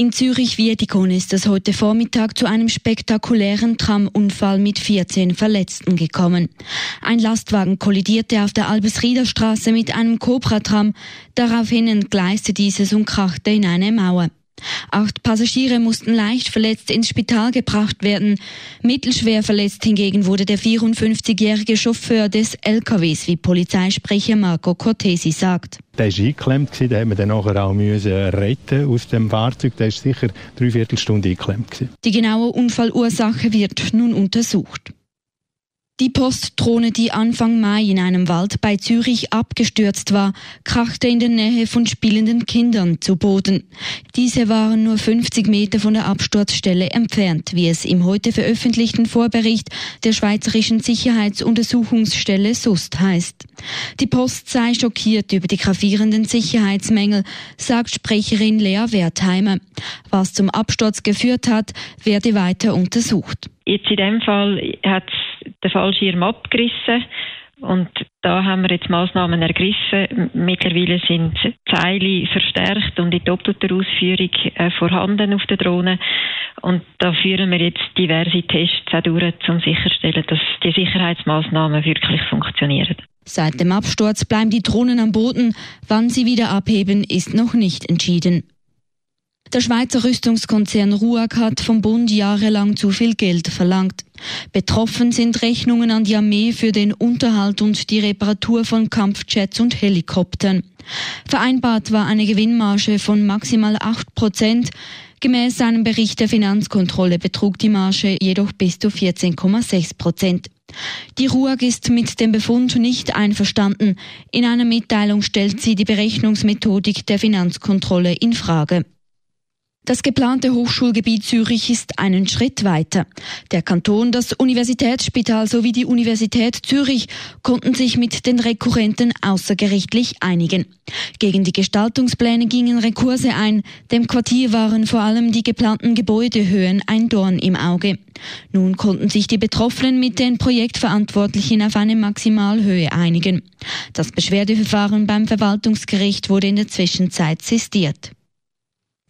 In Zürich-Wiedikon ist es heute Vormittag zu einem spektakulären Tramunfall mit 14 Verletzten gekommen. Ein Lastwagen kollidierte auf der Albesrieder Straße mit einem Cobra-Tram. Daraufhin entgleiste dieses und krachte in eine Mauer. Acht Passagiere mussten leicht verletzt ins Spital gebracht werden. Mittelschwer verletzt hingegen wurde der 54-jährige Chauffeur des LKWs, wie Polizeisprecher Marco Cortesi sagt. Der war eingeklemmt, den haben wir dann nachher auch müssen retten aus dem Fahrzeug. Der war sicher dreiviertel Stunde eingeklemmt. Die genaue Unfallursache wird nun untersucht. Die Postdrohne, die Anfang Mai in einem Wald bei Zürich abgestürzt war, krachte in der Nähe von spielenden Kindern zu Boden. Diese waren nur 50 Meter von der Absturzstelle entfernt, wie es im heute veröffentlichten Vorbericht der Schweizerischen Sicherheitsuntersuchungsstelle SUST heißt. Die Post sei schockiert über die gravierenden Sicherheitsmängel, sagt Sprecherin Lea Wertheimer. Was zum Absturz geführt hat, werde weiter untersucht. Jetzt in dem Fall hat den Fallschirm abgerissen und da haben wir jetzt Maßnahmen ergriffen. Mittlerweile sind Zeile verstärkt und in doppelter Ausführung äh, vorhanden auf der Drohne. Und da führen wir jetzt diverse Tests auch durch, um sicherzustellen, dass die Sicherheitsmaßnahmen wirklich funktionieren. Seit dem Absturz bleiben die Drohnen am Boden. Wann sie wieder abheben, ist noch nicht entschieden. Der Schweizer Rüstungskonzern RUAG hat vom Bund jahrelang zu viel Geld verlangt. Betroffen sind Rechnungen an die Armee für den Unterhalt und die Reparatur von Kampfjets und Helikoptern. Vereinbart war eine Gewinnmarge von maximal 8 Prozent. Gemäß einem Bericht der Finanzkontrolle betrug die Marge jedoch bis zu 14,6 Prozent. Die RUAG ist mit dem Befund nicht einverstanden. In einer Mitteilung stellt sie die Berechnungsmethodik der Finanzkontrolle in Frage. Das geplante Hochschulgebiet Zürich ist einen Schritt weiter. Der Kanton, das Universitätsspital sowie die Universität Zürich konnten sich mit den Rekurrenten außergerichtlich einigen. Gegen die Gestaltungspläne gingen Rekurse ein. Dem Quartier waren vor allem die geplanten Gebäudehöhen ein Dorn im Auge. Nun konnten sich die Betroffenen mit den Projektverantwortlichen auf eine Maximalhöhe einigen. Das Beschwerdeverfahren beim Verwaltungsgericht wurde in der Zwischenzeit sistiert.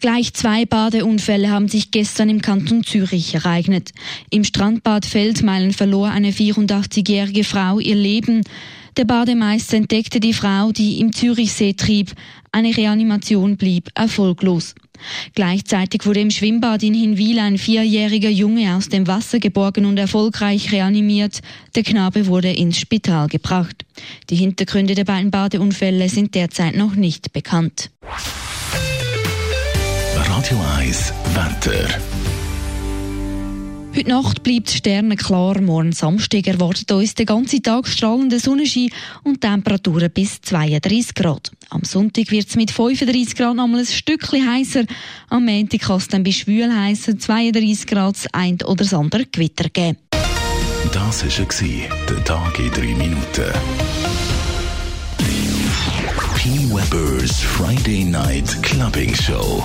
Gleich zwei Badeunfälle haben sich gestern im Kanton Zürich ereignet. Im Strandbad Feldmeilen verlor eine 84-jährige Frau ihr Leben. Der Bademeister entdeckte die Frau, die im Zürichsee trieb. Eine Reanimation blieb erfolglos. Gleichzeitig wurde im Schwimmbad in Hinwil ein vierjähriger Junge aus dem Wasser geborgen und erfolgreich reanimiert. Der Knabe wurde ins Spital gebracht. Die Hintergründe der beiden Badeunfälle sind derzeit noch nicht bekannt. Radio 1 Wetter. Heute Nacht bleibt sternenklar. Morgen Samstag erwartet uns den ganzen Tag strahlender Sonnenschein und Temperaturen bis 32 Grad. Am Sonntag wird es mit 35 Grad nochmal ein Stückchen heißer. Am Montag kann es dann bei schwül heißer 32 Grad das ein oder das andere Gewitter geben. Das war der Tag in 3 Minuten. P. Weber's Friday Night Clubbing Show.